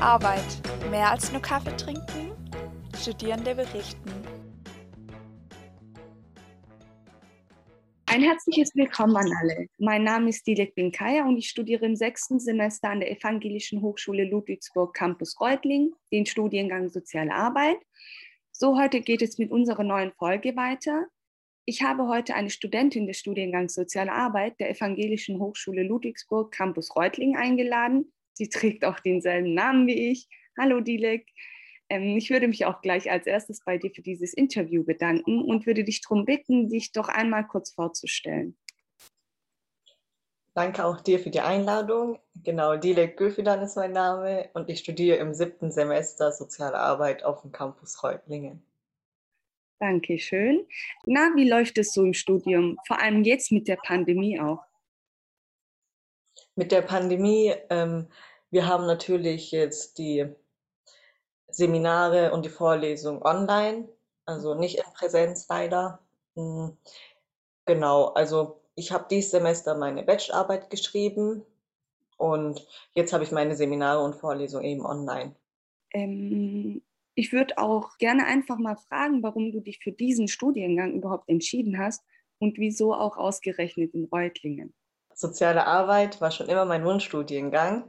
Arbeit. Mehr als nur Kaffee trinken? Studierende berichten. Ein herzliches Willkommen an alle. Mein Name ist Dilek Binkaya und ich studiere im sechsten Semester an der Evangelischen Hochschule Ludwigsburg Campus Reutling, den Studiengang Soziale Arbeit. So, heute geht es mit unserer neuen Folge weiter. Ich habe heute eine Studentin des Studiengangs Soziale Arbeit der Evangelischen Hochschule Ludwigsburg Campus Reutling eingeladen. Sie trägt auch denselben Namen wie ich. Hallo Dilek. Ähm, ich würde mich auch gleich als erstes bei dir für dieses Interview bedanken und würde dich darum bitten, dich doch einmal kurz vorzustellen. Danke auch dir für die Einladung. Genau, Dilek Göfidan ist mein Name und ich studiere im siebten Semester Soziale Arbeit auf dem Campus Reutlingen. Dankeschön. Na, wie läuft es so im Studium? Vor allem jetzt mit der Pandemie auch. Mit der Pandemie, ähm, wir haben natürlich jetzt die Seminare und die Vorlesung online, also nicht in Präsenz leider. Hm, genau, also ich habe dieses Semester meine Bachelorarbeit geschrieben und jetzt habe ich meine Seminare und Vorlesungen eben online. Ähm, ich würde auch gerne einfach mal fragen, warum du dich für diesen Studiengang überhaupt entschieden hast und wieso auch ausgerechnet in Reutlingen. Soziale Arbeit war schon immer mein Wunschstudiengang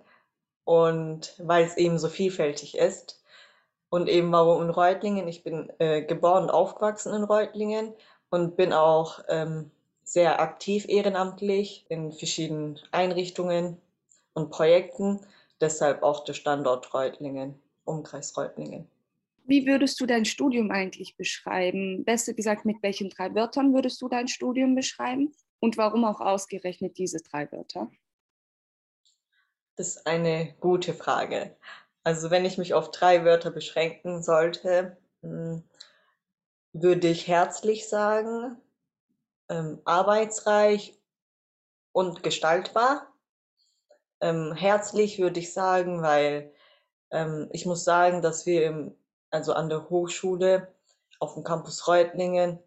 und weil es eben so vielfältig ist und eben warum in Reutlingen. Ich bin äh, geboren und aufgewachsen in Reutlingen und bin auch ähm, sehr aktiv ehrenamtlich in verschiedenen Einrichtungen und Projekten. Deshalb auch der Standort Reutlingen, Umkreis Reutlingen. Wie würdest du dein Studium eigentlich beschreiben? Besser gesagt, mit welchen drei Wörtern würdest du dein Studium beschreiben? Und warum auch ausgerechnet diese drei Wörter? Das ist eine gute Frage. Also wenn ich mich auf drei Wörter beschränken sollte, hm, würde ich herzlich sagen, ähm, arbeitsreich und gestaltbar. Ähm, herzlich würde ich sagen, weil ähm, ich muss sagen, dass wir im, also an der Hochschule auf dem Campus Reutlingen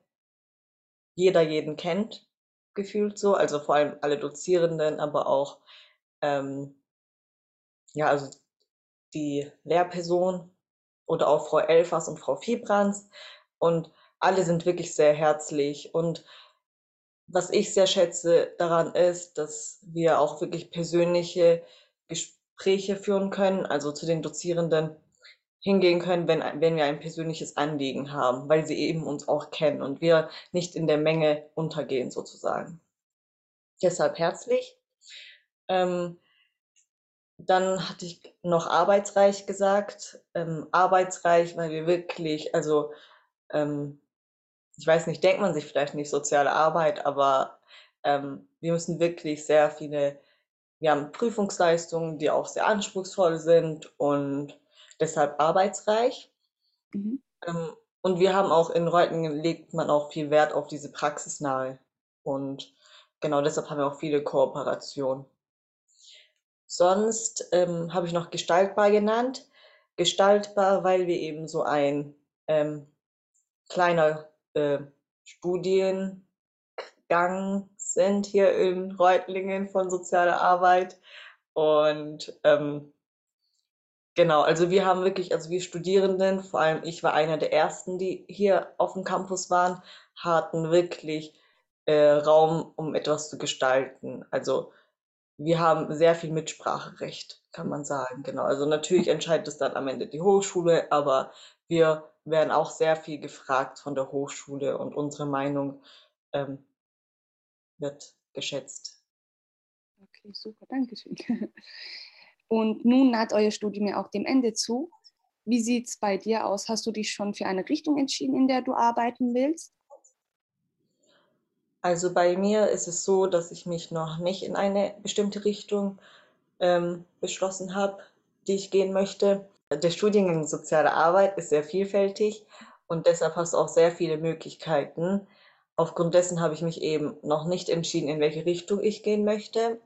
jeder jeden kennt, gefühlt so, also vor allem alle Dozierenden, aber auch ähm, ja, also die Lehrperson oder auch Frau Elfers und Frau Viebrands und alle sind wirklich sehr herzlich. Und was ich sehr schätze daran ist, dass wir auch wirklich persönliche Gespräche führen können, also zu den Dozierenden hingehen können, wenn, wenn wir ein persönliches Anliegen haben, weil sie eben uns auch kennen und wir nicht in der Menge untergehen sozusagen. Deshalb herzlich. Ähm, dann hatte ich noch arbeitsreich gesagt. Ähm, arbeitsreich, weil wir wirklich, also ähm, ich weiß nicht, denkt man sich vielleicht nicht soziale Arbeit, aber ähm, wir müssen wirklich sehr viele, wir haben Prüfungsleistungen, die auch sehr anspruchsvoll sind und deshalb arbeitsreich. Mhm. Ähm, und wir haben auch in Reutlingen legt man auch viel Wert auf diese praxisnahe. Und genau deshalb haben wir auch viele Kooperationen. Sonst ähm, habe ich noch gestaltbar genannt. Gestaltbar, weil wir eben so ein ähm, kleiner äh, Studiengang sind hier in Reutlingen von sozialer Arbeit. Und ähm, genau, also wir haben wirklich, also wir Studierenden, vor allem ich war einer der ersten, die hier auf dem Campus waren, hatten wirklich äh, Raum, um etwas zu gestalten. Also wir haben sehr viel Mitspracherecht, kann man sagen. Genau. Also natürlich entscheidet es dann am Ende die Hochschule, aber wir werden auch sehr viel gefragt von der Hochschule und unsere Meinung ähm, wird geschätzt. Okay, super, danke schön. Und nun naht euer Studium ja auch dem Ende zu. Wie sieht es bei dir aus? Hast du dich schon für eine Richtung entschieden, in der du arbeiten willst? Also bei mir ist es so, dass ich mich noch nicht in eine bestimmte Richtung ähm, beschlossen habe, die ich gehen möchte. Der Studiengang Soziale Arbeit ist sehr vielfältig und deshalb hast du auch sehr viele Möglichkeiten. Aufgrund dessen habe ich mich eben noch nicht entschieden, in welche Richtung ich gehen möchte.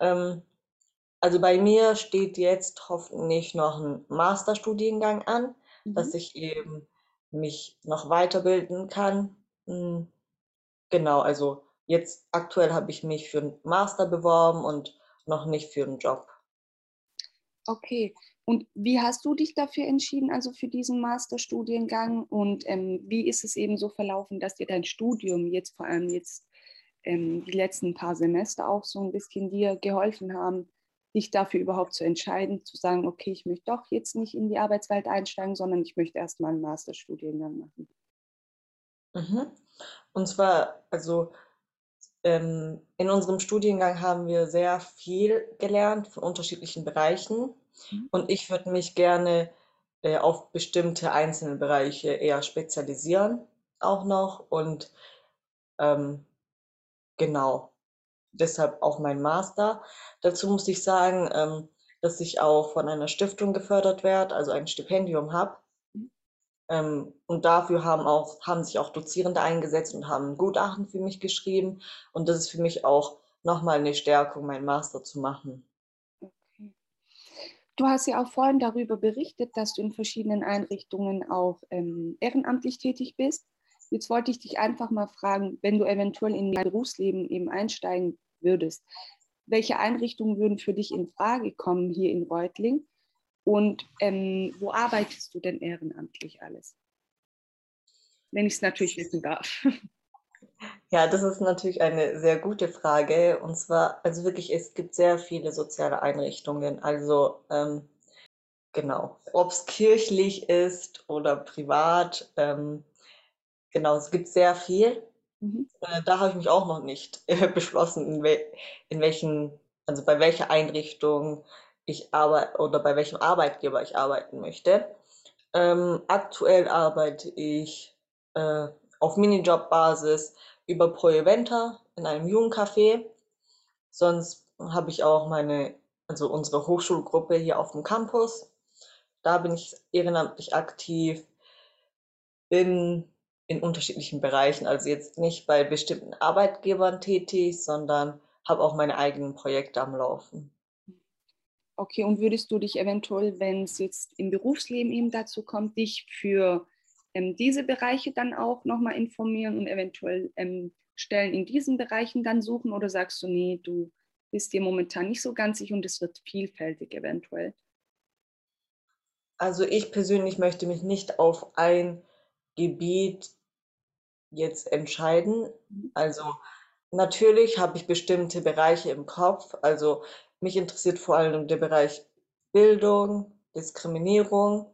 Ähm, also bei mir steht jetzt hoffentlich noch ein Masterstudiengang an, mhm. dass ich eben mich noch weiterbilden kann. Hm, Genau, also jetzt aktuell habe ich mich für einen Master beworben und noch nicht für einen Job. Okay, Und wie hast du dich dafür entschieden, also für diesen Masterstudiengang? Und ähm, wie ist es eben so verlaufen, dass dir dein Studium jetzt vor allem jetzt ähm, die letzten paar Semester auch so ein bisschen dir geholfen haben, dich dafür überhaupt zu entscheiden, zu sagen, okay, ich möchte doch jetzt nicht in die Arbeitswelt einsteigen, sondern ich möchte erstmal einen Masterstudiengang machen? Mhm. Und zwar, also ähm, in unserem Studiengang haben wir sehr viel gelernt von unterschiedlichen Bereichen. Mhm. Und ich würde mich gerne äh, auf bestimmte einzelne Bereiche eher spezialisieren, auch noch. Und ähm, genau, deshalb auch mein Master. Dazu muss ich sagen, ähm, dass ich auch von einer Stiftung gefördert werde, also ein Stipendium habe. Mhm. Ähm, und dafür haben, auch, haben sich auch Dozierende eingesetzt und haben ein Gutachten für mich geschrieben. Und das ist für mich auch nochmal eine Stärkung, meinen Master zu machen. Du hast ja auch vorhin darüber berichtet, dass du in verschiedenen Einrichtungen auch ähm, ehrenamtlich tätig bist. Jetzt wollte ich dich einfach mal fragen, wenn du eventuell in dein Berufsleben eben einsteigen würdest, welche Einrichtungen würden für dich in Frage kommen hier in Reutling? Und ähm, wo arbeitest du denn ehrenamtlich alles? Wenn ich es natürlich wissen darf. Ja, das ist natürlich eine sehr gute Frage. Und zwar, also wirklich, es gibt sehr viele soziale Einrichtungen. Also ähm, genau, ob es kirchlich ist oder privat, ähm, genau, es gibt sehr viel. Mhm. Da habe ich mich auch noch nicht äh, beschlossen, in, wel in welchen, also bei welcher Einrichtung ich arbeite oder bei welchem Arbeitgeber ich arbeiten möchte. Ähm, aktuell arbeite ich äh, auf Minijob-Basis über Pro Eventa in einem Jugendcafé. Sonst habe ich auch meine, also unsere Hochschulgruppe hier auf dem Campus. Da bin ich ehrenamtlich aktiv. Bin in unterschiedlichen Bereichen, also jetzt nicht bei bestimmten Arbeitgebern tätig, sondern habe auch meine eigenen Projekte am Laufen. Okay, und würdest du dich eventuell, wenn es jetzt im Berufsleben eben dazu kommt, dich für ähm, diese Bereiche dann auch nochmal informieren und eventuell ähm, Stellen in diesen Bereichen dann suchen oder sagst du, nee, du bist dir momentan nicht so ganz sicher und es wird vielfältig eventuell? Also ich persönlich möchte mich nicht auf ein Gebiet jetzt entscheiden. Mhm. Also natürlich habe ich bestimmte Bereiche im Kopf. Also mich interessiert vor allem der Bereich Bildung, Diskriminierung,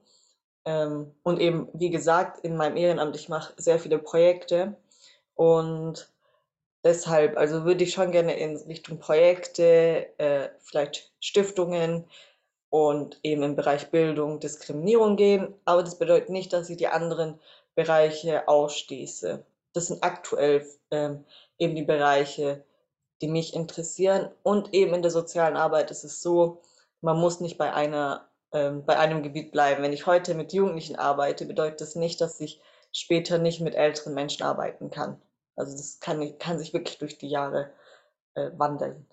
ähm, und eben, wie gesagt, in meinem Ehrenamt, ich mache sehr viele Projekte und deshalb, also würde ich schon gerne in Richtung Projekte, äh, vielleicht Stiftungen und eben im Bereich Bildung, Diskriminierung gehen. Aber das bedeutet nicht, dass ich die anderen Bereiche ausschließe. Das sind aktuell ähm, eben die Bereiche, die mich interessieren. Und eben in der sozialen Arbeit ist es so, man muss nicht bei einer ähm, bei einem Gebiet bleiben. Wenn ich heute mit Jugendlichen arbeite, bedeutet das nicht, dass ich später nicht mit älteren Menschen arbeiten kann. Also das kann, kann sich wirklich durch die Jahre äh, wandeln.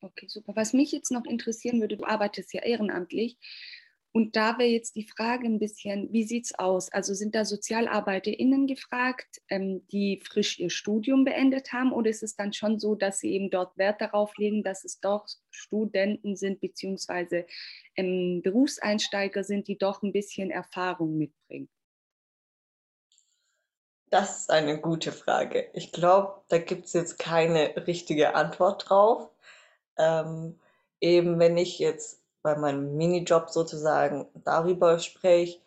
Okay, super. Was mich jetzt noch interessieren würde, du arbeitest ja ehrenamtlich. Und da wäre jetzt die Frage ein bisschen, wie sieht es aus? Also sind da SozialarbeiterInnen gefragt, ähm, die frisch ihr Studium beendet haben? Oder ist es dann schon so, dass sie eben dort Wert darauf legen, dass es doch Studenten sind, beziehungsweise ähm, Berufseinsteiger sind, die doch ein bisschen Erfahrung mitbringen? Das ist eine gute Frage. Ich glaube, da gibt es jetzt keine richtige Antwort drauf. Ähm, eben wenn ich jetzt bei meinem Minijob sozusagen darüber spreche,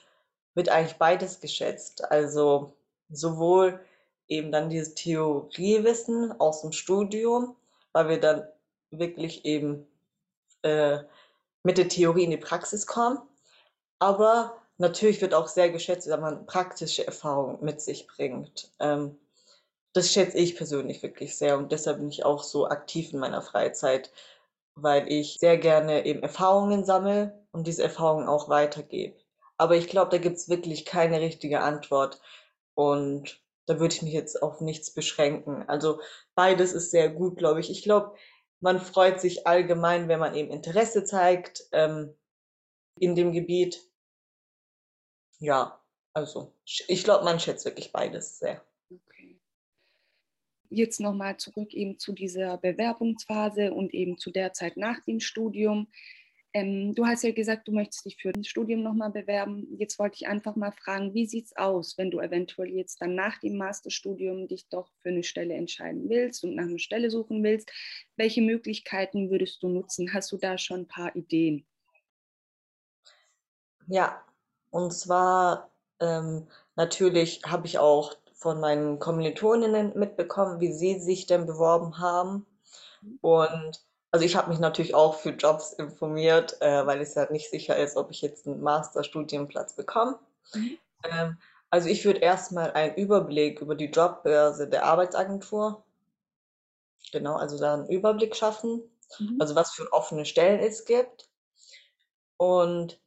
wird eigentlich beides geschätzt. Also sowohl eben dann dieses Theoriewissen aus dem Studium, weil wir dann wirklich eben äh, mit der Theorie in die Praxis kommen. Aber natürlich wird auch sehr geschätzt, wenn man praktische Erfahrungen mit sich bringt. Ähm, das schätze ich persönlich wirklich sehr und deshalb bin ich auch so aktiv in meiner Freizeit, weil ich sehr gerne eben Erfahrungen sammle und diese Erfahrungen auch weitergebe. Aber ich glaube, da gibt es wirklich keine richtige Antwort und da würde ich mich jetzt auf nichts beschränken. Also beides ist sehr gut, glaube ich. Ich glaube, man freut sich allgemein, wenn man eben Interesse zeigt ähm, in dem Gebiet. Ja, also ich glaube, man schätzt wirklich beides sehr jetzt nochmal zurück eben zu dieser Bewerbungsphase und eben zu der Zeit nach dem Studium. Ähm, du hast ja gesagt, du möchtest dich für ein Studium nochmal bewerben. Jetzt wollte ich einfach mal fragen, wie sieht es aus, wenn du eventuell jetzt dann nach dem Masterstudium dich doch für eine Stelle entscheiden willst und nach einer Stelle suchen willst? Welche Möglichkeiten würdest du nutzen? Hast du da schon ein paar Ideen? Ja, und zwar ähm, natürlich habe ich auch von meinen Kommilitoninnen mitbekommen, wie sie sich denn beworben haben. Und also ich habe mich natürlich auch für Jobs informiert, äh, weil es ja nicht sicher ist, ob ich jetzt einen Masterstudienplatz bekomme. Mhm. Ähm, also ich würde erstmal einen Überblick über die Jobbörse der Arbeitsagentur, genau, also da einen Überblick schaffen, mhm. also was für offene Stellen es gibt. Und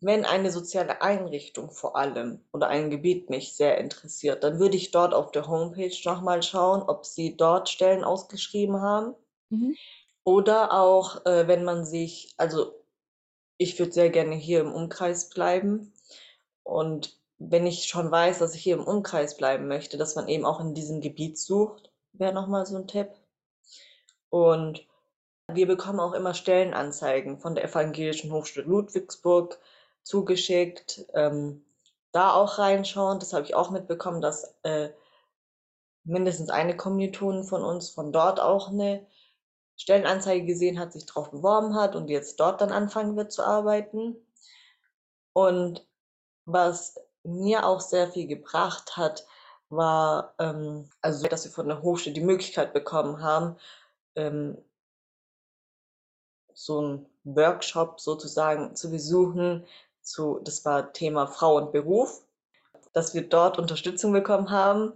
wenn eine soziale Einrichtung vor allem oder ein Gebiet mich sehr interessiert, dann würde ich dort auf der Homepage nochmal schauen, ob sie dort Stellen ausgeschrieben haben. Mhm. Oder auch, äh, wenn man sich, also ich würde sehr gerne hier im Umkreis bleiben. Und wenn ich schon weiß, dass ich hier im Umkreis bleiben möchte, dass man eben auch in diesem Gebiet sucht, wäre nochmal so ein Tipp. Und wir bekommen auch immer Stellenanzeigen von der Evangelischen Hochschule Ludwigsburg zugeschickt. Ähm, da auch reinschauen. Das habe ich auch mitbekommen, dass äh, mindestens eine Kommilitonin von uns von dort auch eine Stellenanzeige gesehen hat, sich darauf beworben hat und jetzt dort dann anfangen wird zu arbeiten. Und was mir auch sehr viel gebracht hat, war, ähm, also dass wir von der Hochschule die Möglichkeit bekommen haben, ähm, so einen Workshop sozusagen zu besuchen, zu, das war Thema Frau und Beruf, dass wir dort Unterstützung bekommen haben,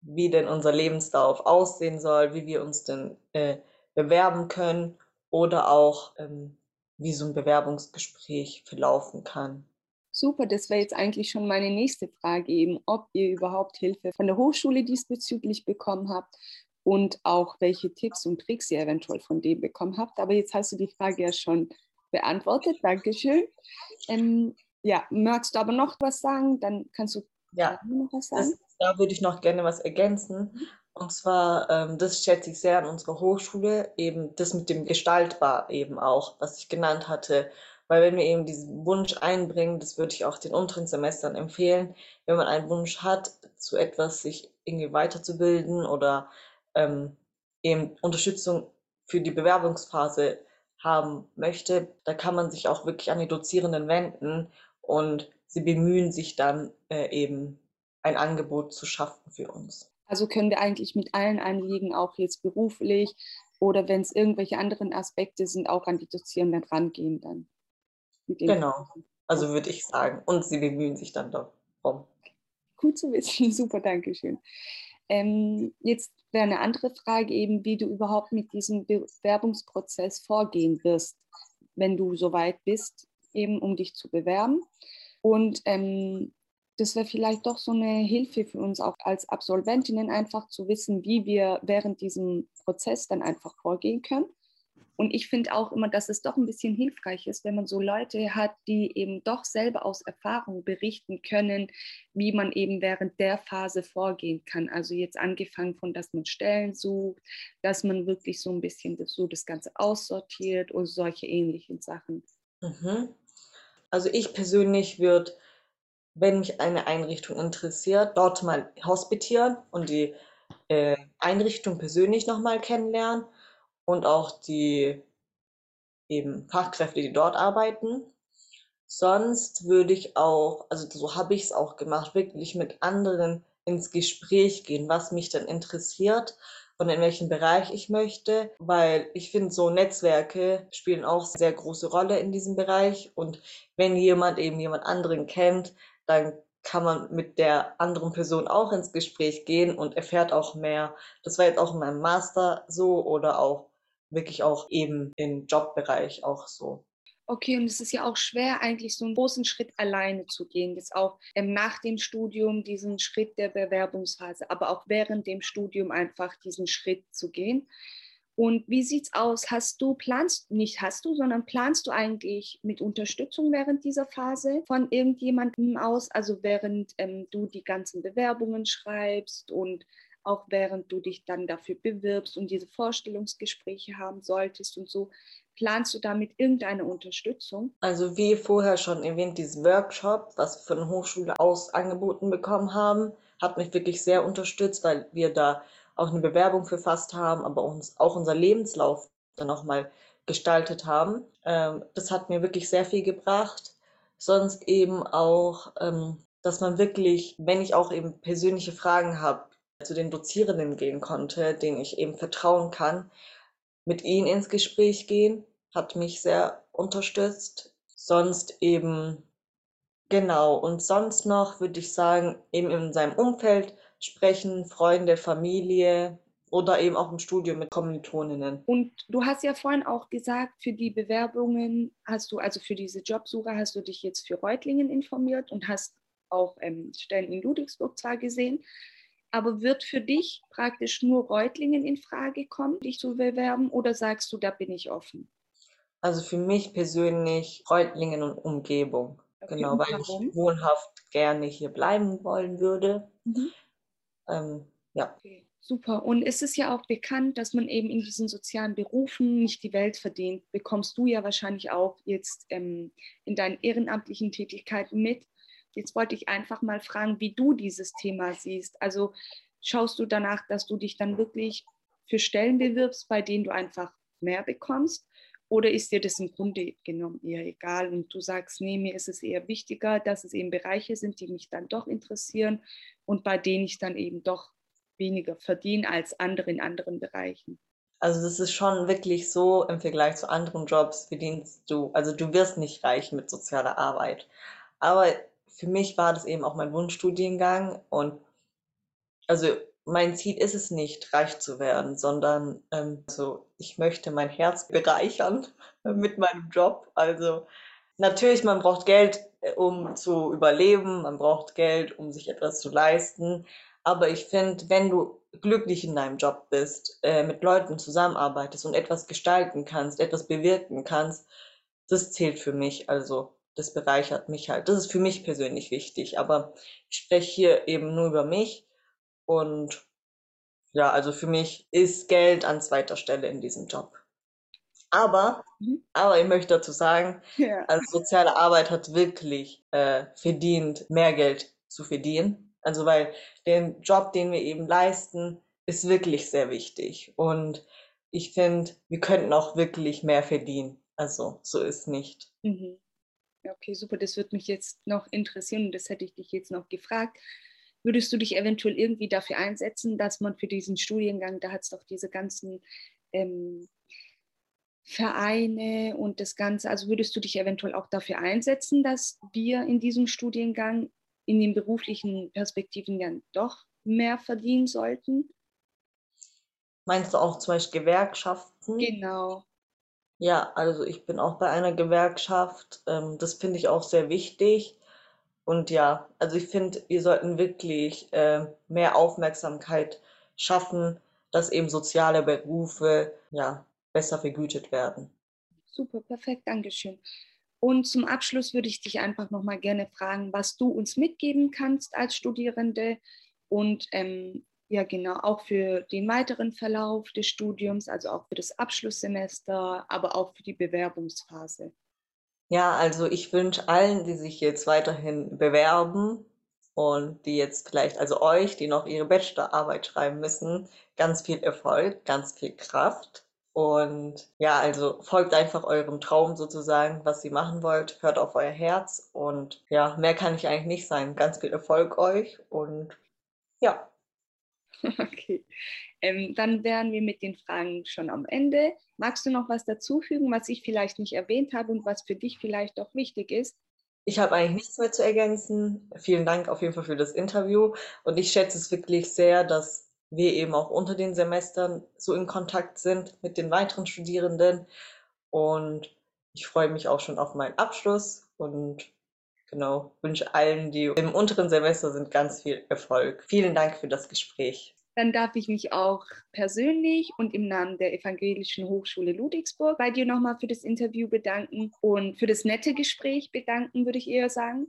wie denn unser Lebenslauf aussehen soll, wie wir uns denn äh, bewerben können oder auch ähm, wie so ein Bewerbungsgespräch verlaufen kann. Super, das wäre jetzt eigentlich schon meine nächste Frage eben, ob ihr überhaupt Hilfe von der Hochschule diesbezüglich bekommen habt und auch welche Tipps und Tricks ihr eventuell von dem bekommen habt. Aber jetzt hast du die Frage ja schon beantwortet. Dankeschön. Ähm, ja, magst du aber noch was sagen? Dann kannst du ja, noch was sagen. Das, da würde ich noch gerne was ergänzen. Und zwar, ähm, das schätze ich sehr an unserer Hochschule, eben das mit dem Gestaltbar eben auch, was ich genannt hatte. Weil wenn wir eben diesen Wunsch einbringen, das würde ich auch den unteren Semestern empfehlen, wenn man einen Wunsch hat, zu etwas sich irgendwie weiterzubilden oder ähm, eben Unterstützung für die Bewerbungsphase haben möchte, da kann man sich auch wirklich an die Dozierenden wenden und sie bemühen sich dann äh, eben ein Angebot zu schaffen für uns. Also können wir eigentlich mit allen Anliegen auch jetzt beruflich oder wenn es irgendwelche anderen Aspekte sind, auch an die Dozierenden rangehen dann. Genau, also würde ich sagen. Und sie bemühen sich dann darum. Gut zu wissen, super, danke schön. Ähm, jetzt wäre eine andere Frage eben, wie du überhaupt mit diesem Bewerbungsprozess vorgehen wirst, wenn du soweit bist, eben um dich zu bewerben. Und ähm, das wäre vielleicht doch so eine Hilfe für uns auch als Absolventinnen einfach zu wissen, wie wir während diesem Prozess dann einfach vorgehen können. Und ich finde auch immer, dass es doch ein bisschen hilfreich ist, wenn man so Leute hat, die eben doch selber aus Erfahrung berichten können, wie man eben während der Phase vorgehen kann. Also jetzt angefangen von, dass man Stellen sucht, dass man wirklich so ein bisschen das, so das Ganze aussortiert und solche ähnlichen Sachen. Mhm. Also ich persönlich würde, wenn mich eine Einrichtung interessiert, dort mal hospitieren und die äh, Einrichtung persönlich nochmal kennenlernen und auch die eben Fachkräfte, die dort arbeiten. Sonst würde ich auch, also so habe ich es auch gemacht, wirklich mit anderen ins Gespräch gehen, was mich dann interessiert und in welchem Bereich ich möchte, weil ich finde, so Netzwerke spielen auch sehr große Rolle in diesem Bereich und wenn jemand eben jemand anderen kennt, dann kann man mit der anderen Person auch ins Gespräch gehen und erfährt auch mehr. Das war jetzt auch in meinem Master so oder auch wirklich auch eben im Jobbereich auch so. Okay, und es ist ja auch schwer, eigentlich so einen großen Schritt alleine zu gehen. Jetzt auch ähm, nach dem Studium diesen Schritt der Bewerbungsphase, aber auch während dem Studium einfach diesen Schritt zu gehen. Und wie sieht's aus? Hast du, planst, nicht hast du, sondern planst du eigentlich mit Unterstützung während dieser Phase von irgendjemandem aus, also während ähm, du die ganzen Bewerbungen schreibst und auch während du dich dann dafür bewirbst und diese Vorstellungsgespräche haben solltest und so. Planst du damit irgendeine Unterstützung? Also wie vorher schon erwähnt, dieses Workshop, was wir von der Hochschule aus angeboten bekommen haben, hat mich wirklich sehr unterstützt, weil wir da auch eine Bewerbung verfasst haben, aber uns auch unser Lebenslauf dann nochmal gestaltet haben. Ähm, das hat mir wirklich sehr viel gebracht. Sonst eben auch, ähm, dass man wirklich, wenn ich auch eben persönliche Fragen habe, zu den Dozierenden gehen konnte, denen ich eben vertrauen kann, mit ihnen ins Gespräch gehen, hat mich sehr unterstützt. Sonst eben, genau, und sonst noch würde ich sagen, eben in seinem Umfeld sprechen, Freunde, Familie oder eben auch im Studium mit Kommilitoninnen. Und du hast ja vorhin auch gesagt, für die Bewerbungen hast du, also für diese Jobsuche hast du dich jetzt für Reutlingen informiert und hast auch ähm, Stellen in Ludwigsburg zwar gesehen. Aber wird für dich praktisch nur Reutlingen in Frage kommen, dich zu bewerben, oder sagst du, da bin ich offen? Also für mich persönlich Reutlingen und Umgebung. Okay, genau, weil ich wohnhaft gerne hier bleiben wollen würde. Mhm. Ähm, ja. Okay, super. Und es ist ja auch bekannt, dass man eben in diesen sozialen Berufen nicht die Welt verdient. Bekommst du ja wahrscheinlich auch jetzt ähm, in deinen ehrenamtlichen Tätigkeiten mit. Jetzt wollte ich einfach mal fragen, wie du dieses Thema siehst. Also schaust du danach, dass du dich dann wirklich für Stellen bewirbst, bei denen du einfach mehr bekommst? Oder ist dir das im Grunde genommen eher egal und du sagst, nee, mir ist es eher wichtiger, dass es eben Bereiche sind, die mich dann doch interessieren und bei denen ich dann eben doch weniger verdiene als andere in anderen Bereichen? Also das ist schon wirklich so im Vergleich zu anderen Jobs verdienst du, also du wirst nicht reich mit sozialer Arbeit. Aber für mich war das eben auch mein Wunschstudiengang und also mein Ziel ist es nicht, reich zu werden, sondern ähm, also ich möchte mein Herz bereichern mit meinem Job. Also natürlich, man braucht Geld, äh, um zu überleben, man braucht Geld, um sich etwas zu leisten. Aber ich finde, wenn du glücklich in deinem Job bist, äh, mit Leuten zusammenarbeitest und etwas gestalten kannst, etwas bewirken kannst, das zählt für mich. Also das bereichert mich halt. Das ist für mich persönlich wichtig, aber ich spreche hier eben nur über mich und ja, also für mich ist Geld an zweiter Stelle in diesem Job. Aber, mhm. aber ich möchte dazu sagen, ja. als soziale Arbeit hat wirklich äh, verdient, mehr Geld zu verdienen. Also weil den Job, den wir eben leisten, ist wirklich sehr wichtig. Und ich finde, wir könnten auch wirklich mehr verdienen. Also so ist nicht. Mhm. Ja, okay, super. Das würde mich jetzt noch interessieren und das hätte ich dich jetzt noch gefragt. Würdest du dich eventuell irgendwie dafür einsetzen, dass man für diesen Studiengang, da hat es doch diese ganzen ähm, Vereine und das Ganze, also würdest du dich eventuell auch dafür einsetzen, dass wir in diesem Studiengang in den beruflichen Perspektiven dann doch mehr verdienen sollten? Meinst du auch zum Beispiel Gewerkschaften? Genau. Ja, also ich bin auch bei einer Gewerkschaft. Ähm, das finde ich auch sehr wichtig. Und ja, also ich finde, wir sollten wirklich äh, mehr Aufmerksamkeit schaffen, dass eben soziale Berufe ja besser vergütet werden. Super, perfekt, Dankeschön. Und zum Abschluss würde ich dich einfach noch mal gerne fragen, was du uns mitgeben kannst als Studierende und ähm, ja, genau, auch für den weiteren Verlauf des Studiums, also auch für das Abschlusssemester, aber auch für die Bewerbungsphase. Ja, also ich wünsche allen, die sich jetzt weiterhin bewerben und die jetzt vielleicht, also euch, die noch ihre Bachelorarbeit schreiben müssen, ganz viel Erfolg, ganz viel Kraft. Und ja, also folgt einfach eurem Traum sozusagen, was ihr machen wollt, hört auf euer Herz und ja, mehr kann ich eigentlich nicht sein. Ganz viel Erfolg euch und ja. Okay, ähm, dann wären wir mit den Fragen schon am Ende. Magst du noch was dazufügen, was ich vielleicht nicht erwähnt habe und was für dich vielleicht auch wichtig ist? Ich habe eigentlich nichts mehr zu ergänzen. Vielen Dank auf jeden Fall für das Interview. Und ich schätze es wirklich sehr, dass wir eben auch unter den Semestern so in Kontakt sind mit den weiteren Studierenden. Und ich freue mich auch schon auf meinen Abschluss und genau wünsche allen, die im unteren Semester sind, ganz viel Erfolg. Vielen Dank für das Gespräch. Dann darf ich mich auch persönlich und im Namen der Evangelischen Hochschule Ludwigsburg bei dir nochmal für das Interview bedanken und für das nette Gespräch bedanken, würde ich eher sagen.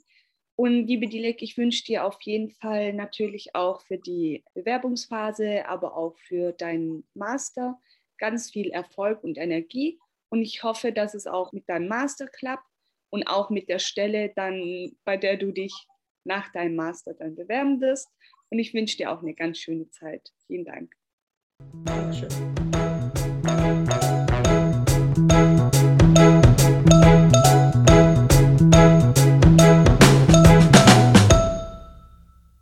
Und liebe Dilek, ich wünsche dir auf jeden Fall natürlich auch für die Bewerbungsphase, aber auch für deinen Master ganz viel Erfolg und Energie. Und ich hoffe, dass es auch mit deinem Master klappt und auch mit der Stelle dann, bei der du dich nach deinem Master dann bewerben wirst. Und ich wünsche dir auch eine ganz schöne Zeit. Vielen Dank. Dankeschön.